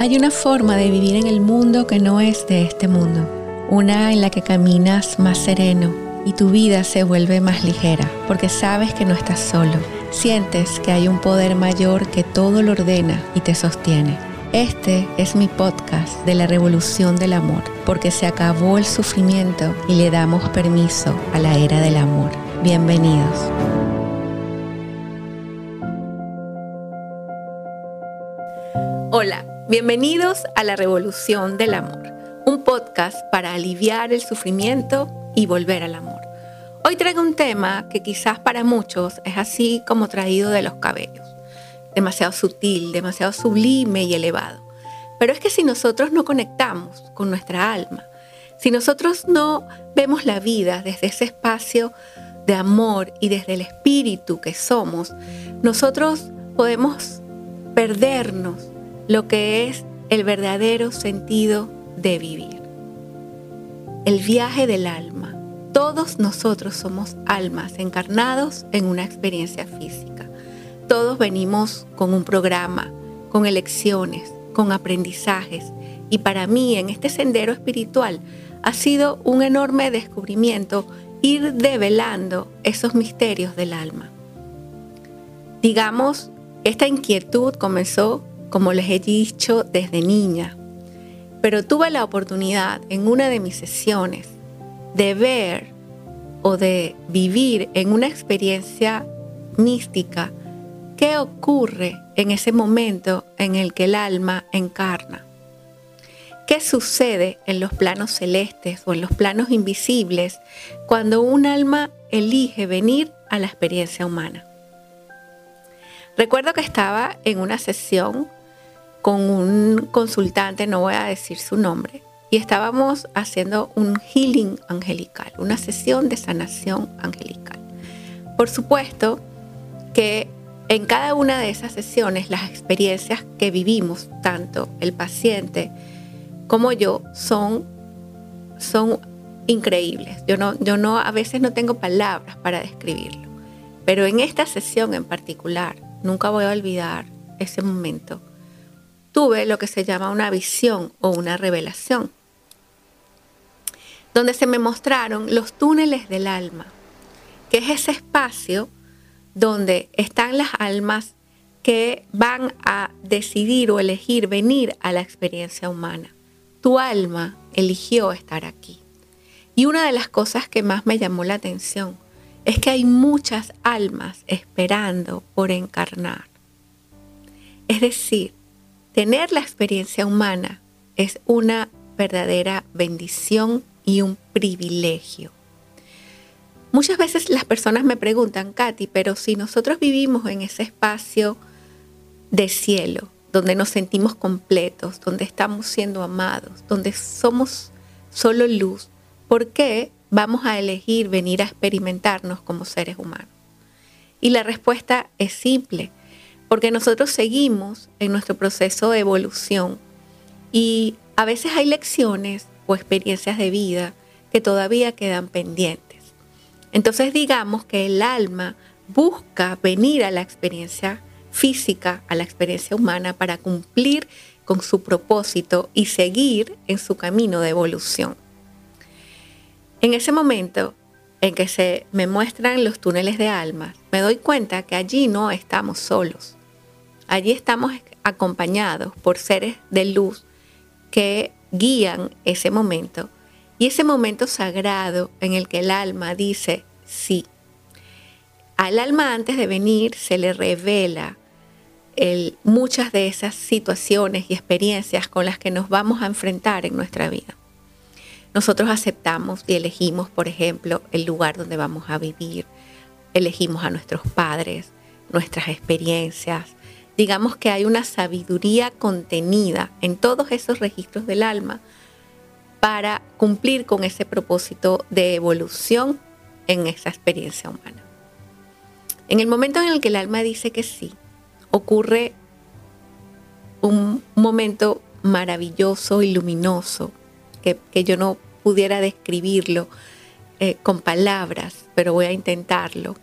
Hay una forma de vivir en el mundo que no es de este mundo, una en la que caminas más sereno y tu vida se vuelve más ligera, porque sabes que no estás solo, sientes que hay un poder mayor que todo lo ordena y te sostiene. Este es mi podcast de la revolución del amor, porque se acabó el sufrimiento y le damos permiso a la era del amor. Bienvenidos. Bienvenidos a la revolución del amor, un podcast para aliviar el sufrimiento y volver al amor. Hoy traigo un tema que quizás para muchos es así como traído de los cabellos demasiado sutil, demasiado sublime y elevado. Pero es que si nosotros no conectamos con nuestra alma, si nosotros no vemos la vida desde ese espacio de amor y desde el espíritu que somos, nosotros podemos perdernos lo que es el verdadero sentido de vivir. El viaje del alma. Todos nosotros somos almas encarnados en una experiencia física. Todos venimos con un programa, con elecciones, con aprendizajes. Y para mí en este sendero espiritual ha sido un enorme descubrimiento ir develando esos misterios del alma. Digamos, esta inquietud comenzó, como les he dicho, desde niña, pero tuve la oportunidad en una de mis sesiones de ver o de vivir en una experiencia mística ¿Qué ocurre en ese momento en el que el alma encarna? ¿Qué sucede en los planos celestes o en los planos invisibles cuando un alma elige venir a la experiencia humana? Recuerdo que estaba en una sesión con un consultante, no voy a decir su nombre, y estábamos haciendo un healing angelical, una sesión de sanación angelical. Por supuesto que en cada una de esas sesiones, las experiencias que vivimos, tanto el paciente como yo, son, son increíbles. Yo no, yo no, a veces no tengo palabras para describirlo. Pero en esta sesión en particular, nunca voy a olvidar ese momento. Tuve lo que se llama una visión o una revelación, donde se me mostraron los túneles del alma, que es ese espacio donde están las almas que van a decidir o elegir venir a la experiencia humana. Tu alma eligió estar aquí. Y una de las cosas que más me llamó la atención es que hay muchas almas esperando por encarnar. Es decir, tener la experiencia humana es una verdadera bendición y un privilegio. Muchas veces las personas me preguntan, Katy, pero si nosotros vivimos en ese espacio de cielo, donde nos sentimos completos, donde estamos siendo amados, donde somos solo luz, ¿por qué vamos a elegir venir a experimentarnos como seres humanos? Y la respuesta es simple, porque nosotros seguimos en nuestro proceso de evolución y a veces hay lecciones o experiencias de vida que todavía quedan pendientes. Entonces digamos que el alma busca venir a la experiencia física, a la experiencia humana, para cumplir con su propósito y seguir en su camino de evolución. En ese momento en que se me muestran los túneles de alma, me doy cuenta que allí no estamos solos. Allí estamos acompañados por seres de luz que guían ese momento y ese momento sagrado en el que el alma dice sí. Al alma antes de venir se le revela muchas de esas situaciones y experiencias con las que nos vamos a enfrentar en nuestra vida. Nosotros aceptamos y elegimos, por ejemplo, el lugar donde vamos a vivir, elegimos a nuestros padres, nuestras experiencias. Digamos que hay una sabiduría contenida en todos esos registros del alma para cumplir con ese propósito de evolución en esa experiencia humana. En el momento en el que el alma dice que sí, ocurre un momento maravilloso y luminoso que, yo no pudiera describirlo eh, con palabras, pero voy a intentarlo,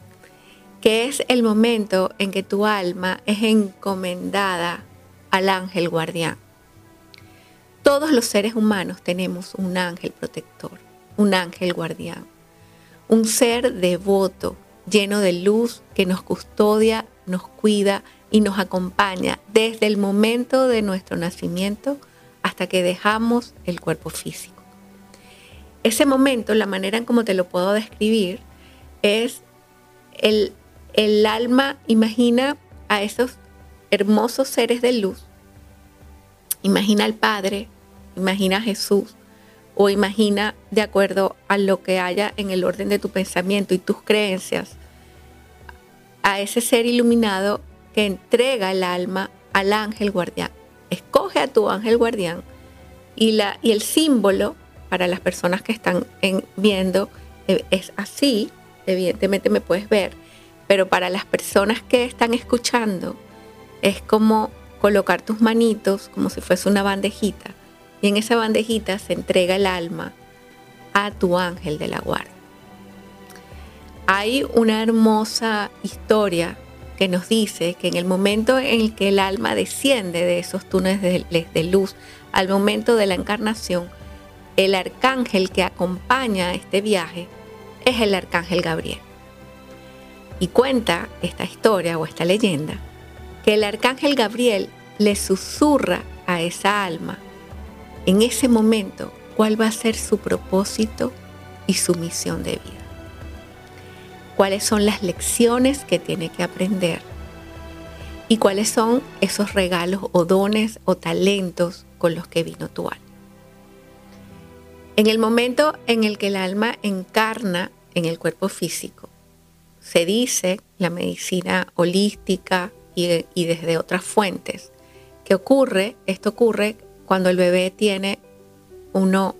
que es el momento en que tu alma es encomendada al ángel guardián. Todos los seres humanos tenemos un ángel protector, un ángel guardián, un ser devoto, lleno de luz que nos custodia, nos cuida y nos acompaña desde el momento de nuestro nacimiento hasta que dejamos el cuerpo físico. Ese momento, la manera en cómo te lo puedo describir, es el, el alma, imagina a esos hermosos seres de luz, imagina al Padre, imagina a Jesús, o imagina de acuerdo a lo que haya en el orden de tu pensamiento y tus creencias, a ese ser iluminado que entrega el alma al ángel guardián. Escoge a tu ángel guardián y, la, y el símbolo para las personas que están viendo eh, es así, evidentemente me puedes ver, pero para las personas que están escuchando es como colocar tus manitos como si fuese una bandejita y en esa bandejita se entrega el alma a tu ángel de la guardia. Hay una hermosa historia que nos dice que en el momento en el que el alma desciende de esos túneles de, luz, al momento de la encarnación, el arcángel que acompaña este viaje es el arcángel Gabriel. Y cuenta esta historia o esta leyenda que el arcángel Gabriel le susurra a esa alma en ese momento cuál va a ser su propósito y su misión de vida. Cuáles son las lecciones que tiene que aprender y cuáles son esos regalos o dones o talentos con los que vino tu alma. En el momento en el que el alma encarna en el cuerpo físico, se dice, la medicina holística y, desde otras fuentes, que ocurre, esto ocurre cuando el bebé tiene uno,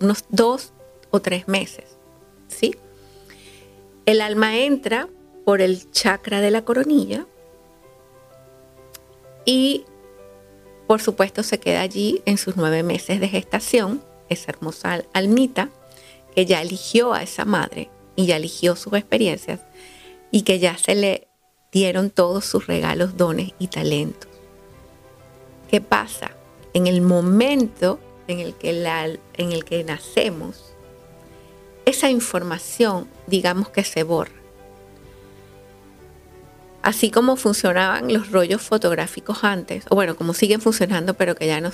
unos dos o tres meses. ¿sí? El alma entra por el chakra de la coronilla y por supuesto se queda allí en sus nueve meses de gestación, esa hermosa almita que ya eligió a esa madre y ya eligió sus experiencias y que ya se le dieron todos sus regalos, dones y talentos. ¿Qué pasa? En el momento en el que, en el que nacemos, esa información, digamos que se borra. Así como funcionaban los rollos fotográficos antes, o bueno, como siguen funcionando, pero que ya no,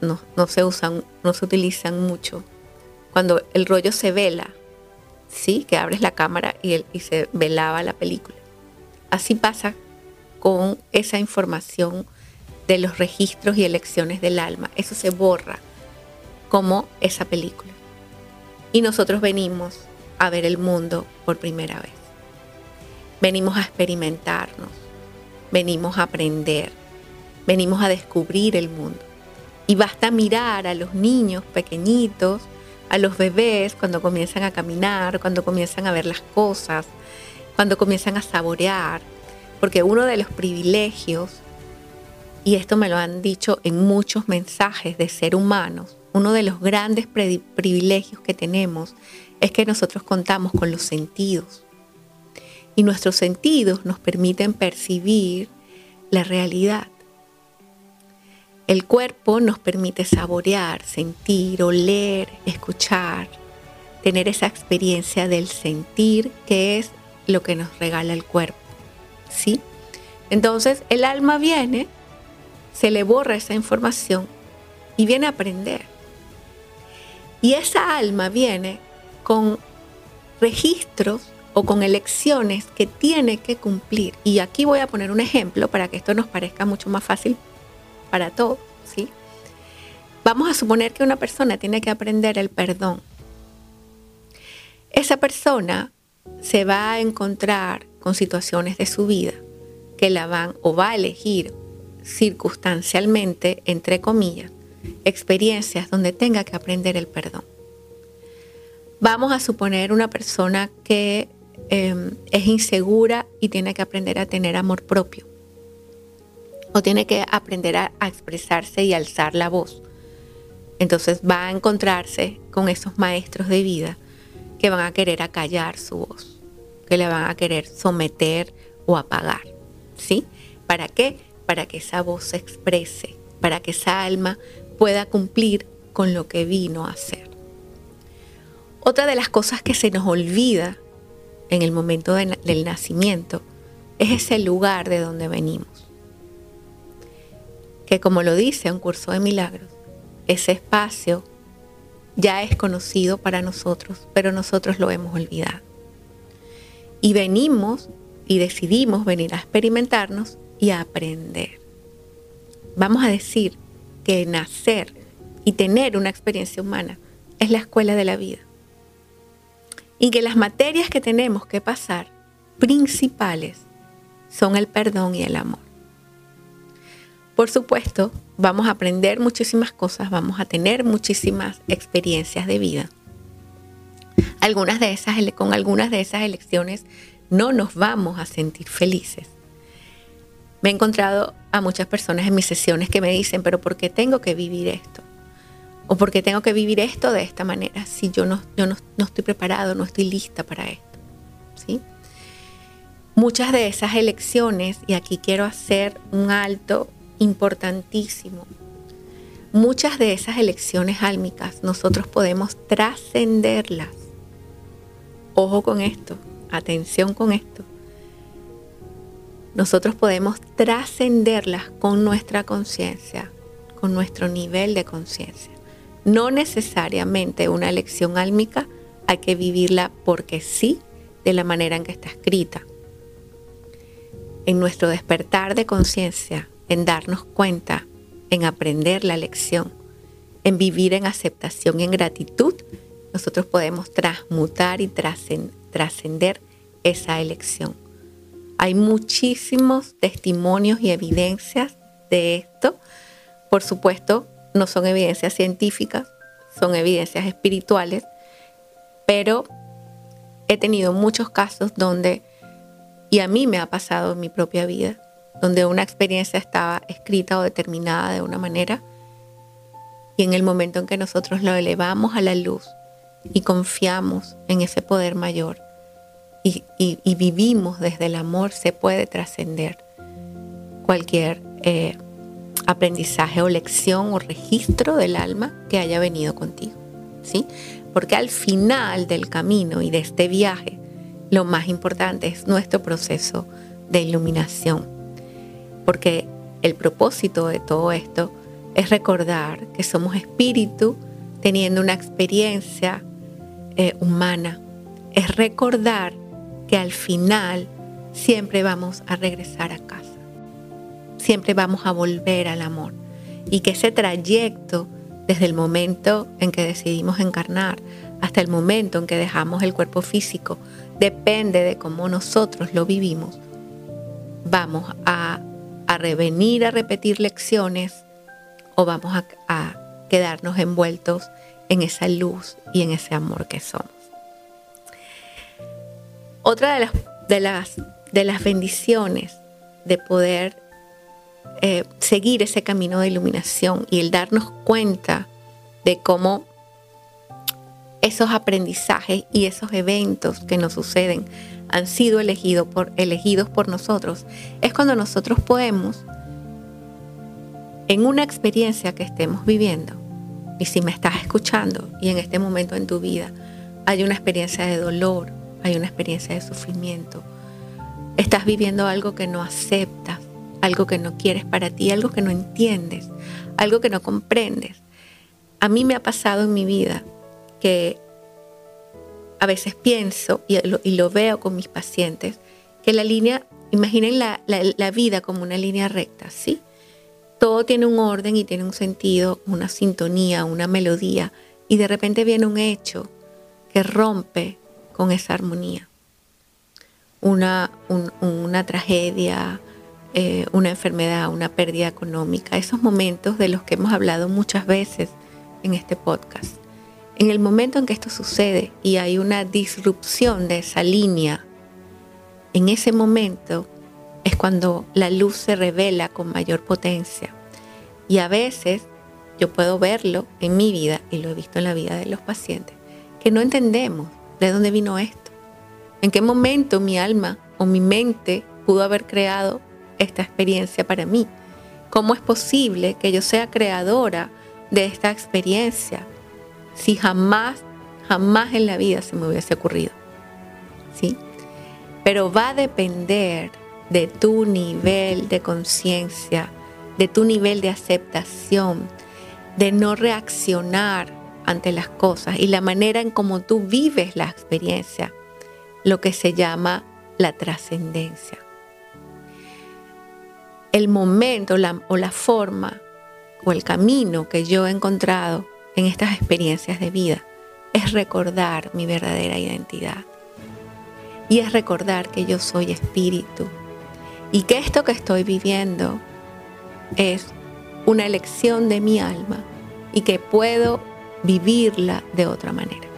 no, se usan, no se utilizan mucho. Cuando el rollo se vela, ¿sí? Que abres la cámara y, y se velaba la película. Así pasa con esa información de los registros y elecciones del alma. Eso se borra como esa película. Y nosotros venimos a ver el mundo por primera vez. Venimos a experimentarnos, venimos a aprender, venimos a descubrir el mundo. Y basta mirar a los niños pequeñitos, a los bebés cuando comienzan a caminar, cuando comienzan a ver las cosas, cuando comienzan a saborear, porque uno de los privilegios y esto me lo han dicho en muchos mensajes de ser humanos, uno de los grandes privilegios que tenemos es que nosotros contamos con los sentidos. Y nuestros sentidos nos permiten percibir la realidad. El cuerpo nos permite saborear, sentir, oler, escuchar, tener esa experiencia del sentir que es lo que nos regala el cuerpo. ¿Sí? Entonces el alma viene se le borra esa información y viene a aprender. Y esa alma viene con registros o con elecciones que tiene que cumplir. Y aquí voy a poner un ejemplo para que esto nos parezca mucho más fácil para todos. ¿sí? Vamos a suponer que una persona tiene que aprender el perdón. Esa persona se va a encontrar con situaciones de su vida que la van o va a elegir circunstancialmente, entre comillas, experiencias donde tenga que aprender el perdón. Vamos a suponer una persona que em, es insegura y tiene que aprender a tener amor propio. O tiene que aprender a, expresarse y alzar la voz. Entonces va a encontrarse con esos maestros de vida que van a querer acallar su voz, que le van a querer someter o apagar. ¿Sí? ¿Para qué? para que esa voz se exprese para que esa alma pueda cumplir con lo que vino a hacer. Otra de las cosas que se nos olvida en el momento del nacimiento es ese lugar de donde venimos. Que como lo dice un curso de milagros, ese espacio ya es conocido para nosotros, pero nosotros lo hemos olvidado. Y venimos y decidimos venir a experimentarnos y a aprender. Vamos a decir que nacer y tener una experiencia humana es la escuela de la vida. Y que las materias que tenemos que pasar, principales, son el perdón y el amor. Por supuesto, vamos a aprender muchísimas cosas, vamos a tener muchísimas experiencias de vida. Algunas de esas, con algunas de esas elecciones no nos vamos a sentir felices. Me he encontrado a muchas personas en mis sesiones que me dicen, pero ¿por qué tengo que vivir esto? ¿O por qué tengo que vivir esto de esta manera si yo no, yo no, no estoy preparado, no estoy lista para esto? ¿Sí? Muchas de esas elecciones, y aquí quiero hacer un alto importantísimo, muchas de esas elecciones álmicas nosotros podemos trascenderlas. Ojo con esto, atención con esto. Nosotros podemos trascenderlas con nuestra conciencia, con nuestro nivel de conciencia. No necesariamente una elección álmica hay que vivirla porque sí, de la manera en que está escrita en nuestro despertar de conciencia, en darnos cuenta, en aprender la lección, en vivir en aceptación y en gratitud, nosotros podemos transmutar y trascender esa elección. Hay muchísimos testimonios y evidencias de esto. Por supuesto, no son evidencias científicas, son evidencias espirituales, pero he tenido muchos casos donde y a mí me ha pasado en mi propia vida, donde una experiencia estaba escrita o determinada de una manera y en el momento en que nosotros lo elevamos a la luz y confiamos en ese poder mayor y, vivimos desde el amor, se puede trascender cualquier eh, aprendizaje o lección o registro del alma que haya venido contigo. ¿sí? Porque al final del camino y de este viaje, lo más importante es nuestro proceso de iluminación. Porque el propósito de todo esto es recordar que somos espíritu teniendo una experiencia eh, humana. Es recordar que al final siempre vamos a regresar a casa. Siempre vamos a volver al amor. Y que ese trayecto, desde el momento en que decidimos encarnar hasta el momento en que dejamos el cuerpo físico, depende de cómo nosotros lo vivimos, vamos a, revenir a repetir lecciones o vamos a, quedarnos envueltos en esa luz y en ese amor que somos. Otra de las, de las, de las bendiciones de poder eh, seguir ese camino de iluminación y el darnos cuenta de cómo esos aprendizajes y esos eventos que nos suceden han sido elegidos por, elegidos por nosotros, es cuando nosotros podemos, en una experiencia que estemos viviendo, y si me estás escuchando y en este momento en tu vida hay una experiencia de dolor, hay una experiencia de sufrimiento, estás viviendo algo que no aceptas, algo que no quieres para ti, algo que no entiendes, algo que no comprendes. A mí me ha pasado en mi vida que a veces pienso y lo, veo con mis pacientes, que la línea, imaginen la, vida como una línea recta, ¿sí? Todo tiene un orden y tiene un sentido, una sintonía, una melodía, y de repente viene un hecho que rompe con esa armonía. Una, una tragedia, eh, una enfermedad, una pérdida económica, esos momentos de los que hemos hablado muchas veces en este podcast. En el momento en que esto sucede y hay una disrupción de esa línea, en ese momento es cuando la luz se revela con mayor potencia. Y a veces yo puedo verlo en mi vida, y lo he visto en la vida de los pacientes, que no entendemos de dónde vino esto. En qué momento mi alma o mi mente pudo haber creado esta experiencia para mí. ¿Cómo es posible que yo sea creadora de esta experiencia si jamás, jamás en la vida se me hubiese ocurrido? ¿Sí? Pero va a depender de tu nivel de conciencia, de tu nivel de aceptación, de no reaccionar ante las cosas y la manera en cómo tú vives la experiencia, lo que se llama la trascendencia. El momento o la forma o el camino que yo he encontrado en estas experiencias de vida es recordar mi verdadera identidad. Y es recordar que yo soy espíritu y que esto que estoy viviendo es una elección de mi alma y que puedo vivirla de otra manera.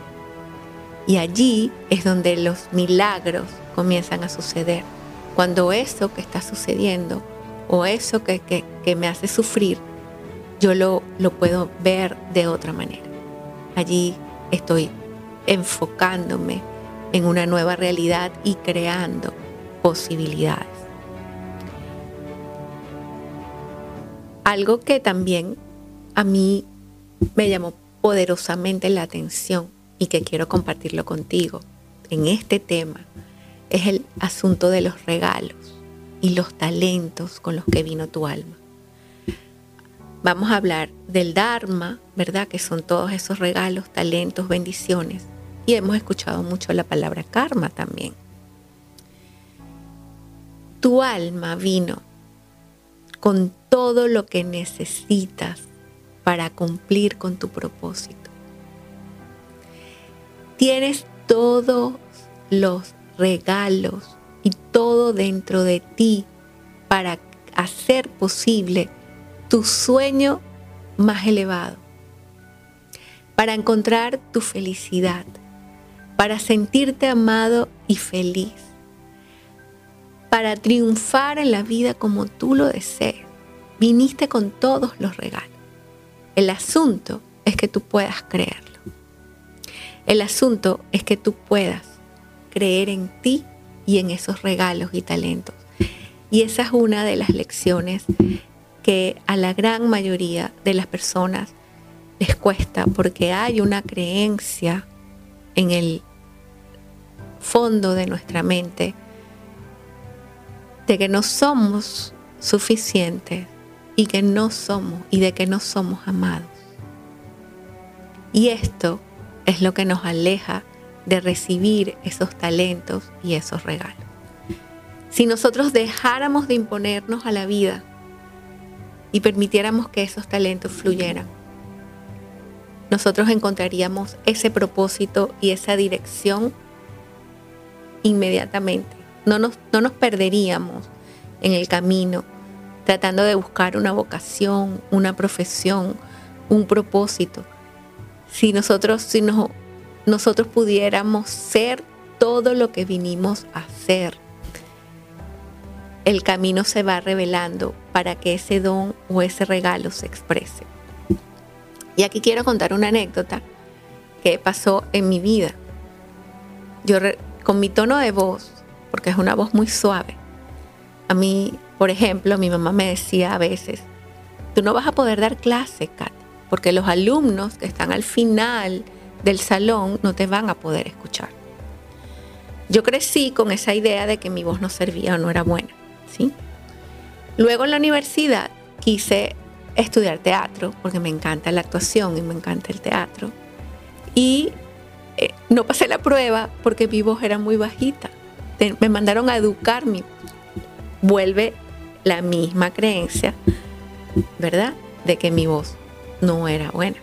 Y allí es donde los milagros comienzan a suceder. Cuando eso que está sucediendo o eso que, me hace sufrir, yo lo, lo puedo ver de otra manera. Allí estoy enfocándome en una nueva realidad y creando posibilidades. Algo que también a mí me llamó poderosamente la atención y que quiero compartirlo contigo en este tema es el asunto de los regalos y los talentos con los que vino tu alma. Vamos a hablar del Dharma, ¿verdad? Que son todos esos regalos, talentos, bendiciones. Y hemos escuchado mucho la palabra karma también. Tu alma vino con todo lo que necesitas para cumplir con tu propósito. Tienes todos los regalos y todo dentro de ti para hacer posible tu sueño más elevado, para encontrar tu felicidad, para sentirte amado y feliz, para triunfar en la vida como tú lo desees. Viniste con todos los regalos. El asunto es que tú puedas creerlo. El asunto es que tú puedas creer en ti y en esos regalos y talentos. Y esa es una de las lecciones que a la gran mayoría de las personas les cuesta porque hay una creencia en el fondo de nuestra mente de que no somos suficientes y que no somos y de que no somos amados. Y esto es lo que nos aleja de recibir esos talentos y esos regalos. Si nosotros dejáramos de imponernos a la vida y permitiéramos que esos talentos fluyeran, nosotros encontraríamos ese propósito y esa dirección inmediatamente. No nos, no nos perderíamos en el camino tratando de buscar una vocación, una profesión, un propósito. Si nosotros, si nosotros pudiéramos ser todo lo que vinimos a ser, el camino se va revelando para que ese don o ese regalo se exprese. Y aquí quiero contar una anécdota que pasó en mi vida. Yo con mi tono de voz, porque es una voz muy suave, a mí por ejemplo, mi mamá me decía a veces, tú no vas a poder dar clase, Kat, porque los alumnos que están al final del salón no te van a poder escuchar. Yo crecí con esa idea de que mi voz no servía o no era buena, ¿sí? Luego en la universidad quise estudiar teatro porque me encanta la actuación y me encanta el teatro. Y eh, no pasé la prueba porque mi voz era muy bajita. me mandaron a educar mi vuelve la misma creencia, ¿verdad? De que mi voz no era buena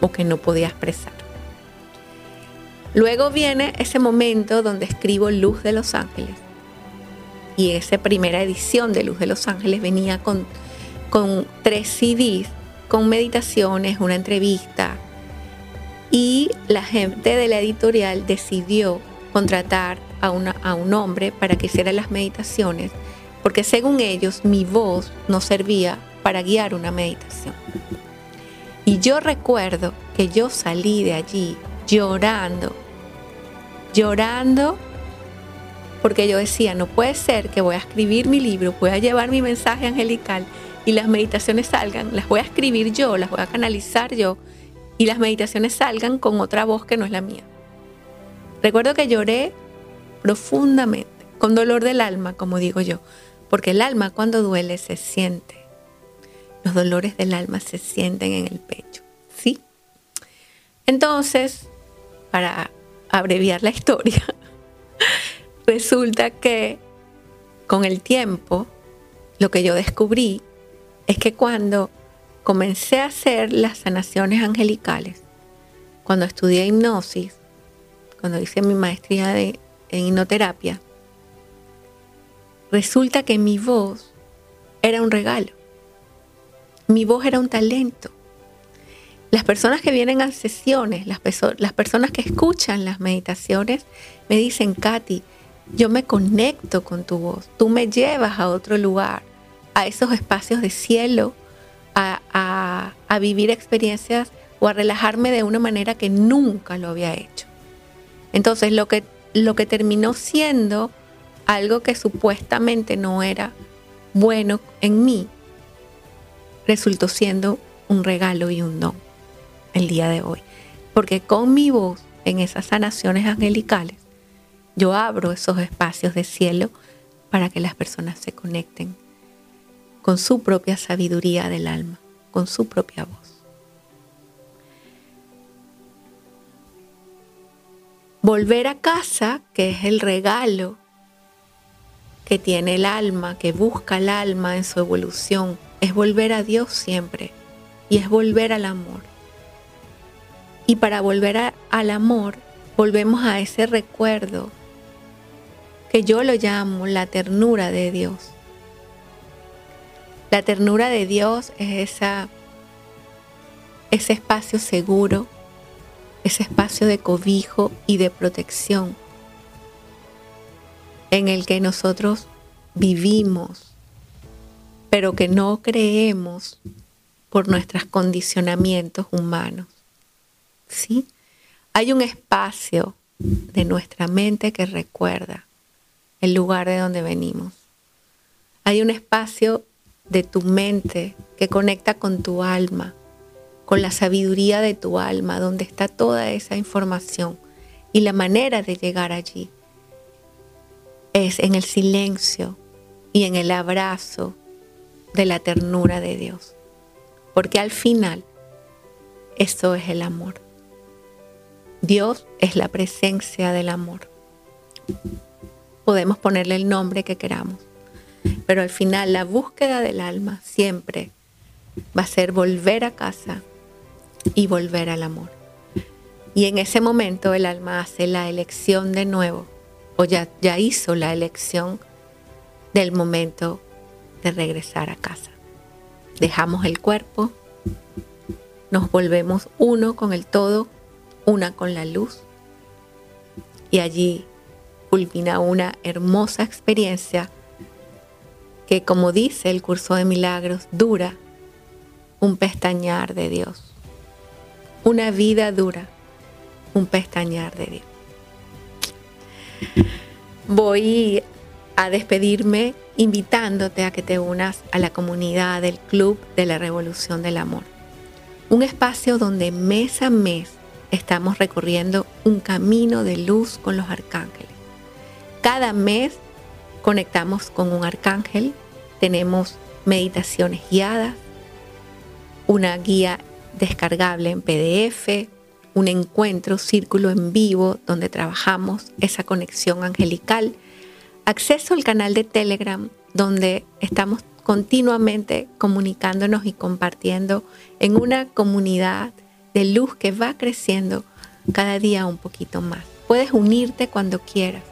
o que no podía expresar. Luego viene ese momento donde escribo Luz de los Ángeles. Y esa primera edición de Luz de los Ángeles venía con, tres CDs, con meditaciones, una entrevista. Y la gente de la editorial decidió contratar a un hombre para que hiciera las meditaciones porque según ellos mi voz no servía para guiar una meditación. Y yo recuerdo que yo salí de allí llorando, llorando, porque yo decía, no puede ser que voy a escribir mi libro, voy a llevar mi mensaje angelical y las meditaciones salgan, las voy a escribir yo, las voy a canalizar yo y las meditaciones salgan con otra voz que no es la mía. Recuerdo que lloré profundamente, con dolor del alma, como digo yo, porque el alma cuando duele se siente. Los dolores del alma se sienten en el pecho, ¿sí? Entonces, para abreviar la historia, resulta que con el tiempo, lo que yo descubrí es que cuando comencé a hacer las sanaciones angelicales, cuando estudié hipnosis, cuando hice mi maestría de, en hipnoterapia, resulta que mi voz era un regalo. Mi voz era un talento. Las personas que vienen a sesiones, las, las personas que escuchan las meditaciones, me dicen, Katy, yo me conecto con tu voz, tú me llevas a otro lugar, a esos espacios de cielo, a, vivir experiencias o a relajarme de una manera que nunca lo había hecho. Entonces lo que, lo que terminó siendo algo que supuestamente no era bueno en mí, resultó siendo un regalo y un don el día de hoy. Porque con mi voz en esas sanaciones angelicales, yo abro esos espacios de cielo para que las personas se conecten con su propia sabiduría del alma, con su propia voz. Volver a casa, que es el regalo que tiene el alma, que busca el alma en su evolución, es volver a Dios siempre y es volver al amor. Y para volver al amor, volvemos a ese recuerdo que yo lo llamo la ternura de Dios. La ternura de Dios es esa, ese espacio seguro, ese espacio de cobijo y de protección en el que nosotros vivimos, pero que no creemos por nuestros condicionamientos humanos. ¿Sí? Hay un espacio de nuestra mente que recuerda el lugar de donde venimos. Hay un espacio de tu mente que conecta con tu alma, con la sabiduría de tu alma, donde está toda esa información. Y la manera de llegar allí es en el silencio y en el abrazo de la ternura de Dios. Porque al final, eso es el amor. Dios es la presencia del amor. Podemos ponerle el nombre que queramos, pero al final la búsqueda del alma siempre va a ser volver a casa y volver al amor. Y en ese momento el alma hace la elección de nuevo, o ya, ya hizo la elección del momento de regresar a casa. Dejamos el cuerpo, nos volvemos uno con el todo, una con la luz, y allí culmina una hermosa experiencia que, como dice el curso de milagros, dura un pestañar de Dios. Una vida dura, un pestañar de Dios. Voy a despedirme invitándote a que te unas a la comunidad del Club de la Revolución del Amor. Un espacio donde mes a mes estamos recorriendo un camino de luz con los arcángeles. Cada mes conectamos con un arcángel, tenemos meditaciones guiadas, una guía descargable en PDF, un encuentro, círculo en vivo donde trabajamos esa conexión angelical, acceso al canal de Telegram donde estamos continuamente comunicándonos y compartiendo en una comunidad de luz que va creciendo cada día un poquito más. Puedes unirte cuando quieras.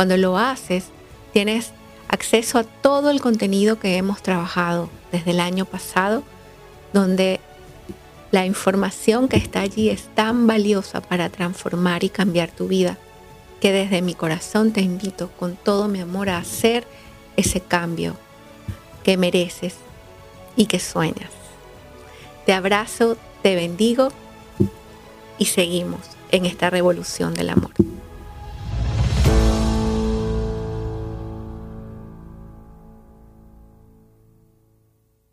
Cuando lo haces, tienes acceso a todo el contenido que hemos trabajado desde el año pasado, donde la información que está allí es tan valiosa para transformar y cambiar tu vida que desde mi corazón te invito con todo mi amor a hacer ese cambio que mereces y que sueñas. Te abrazo, te bendigo y seguimos en esta revolución del amor.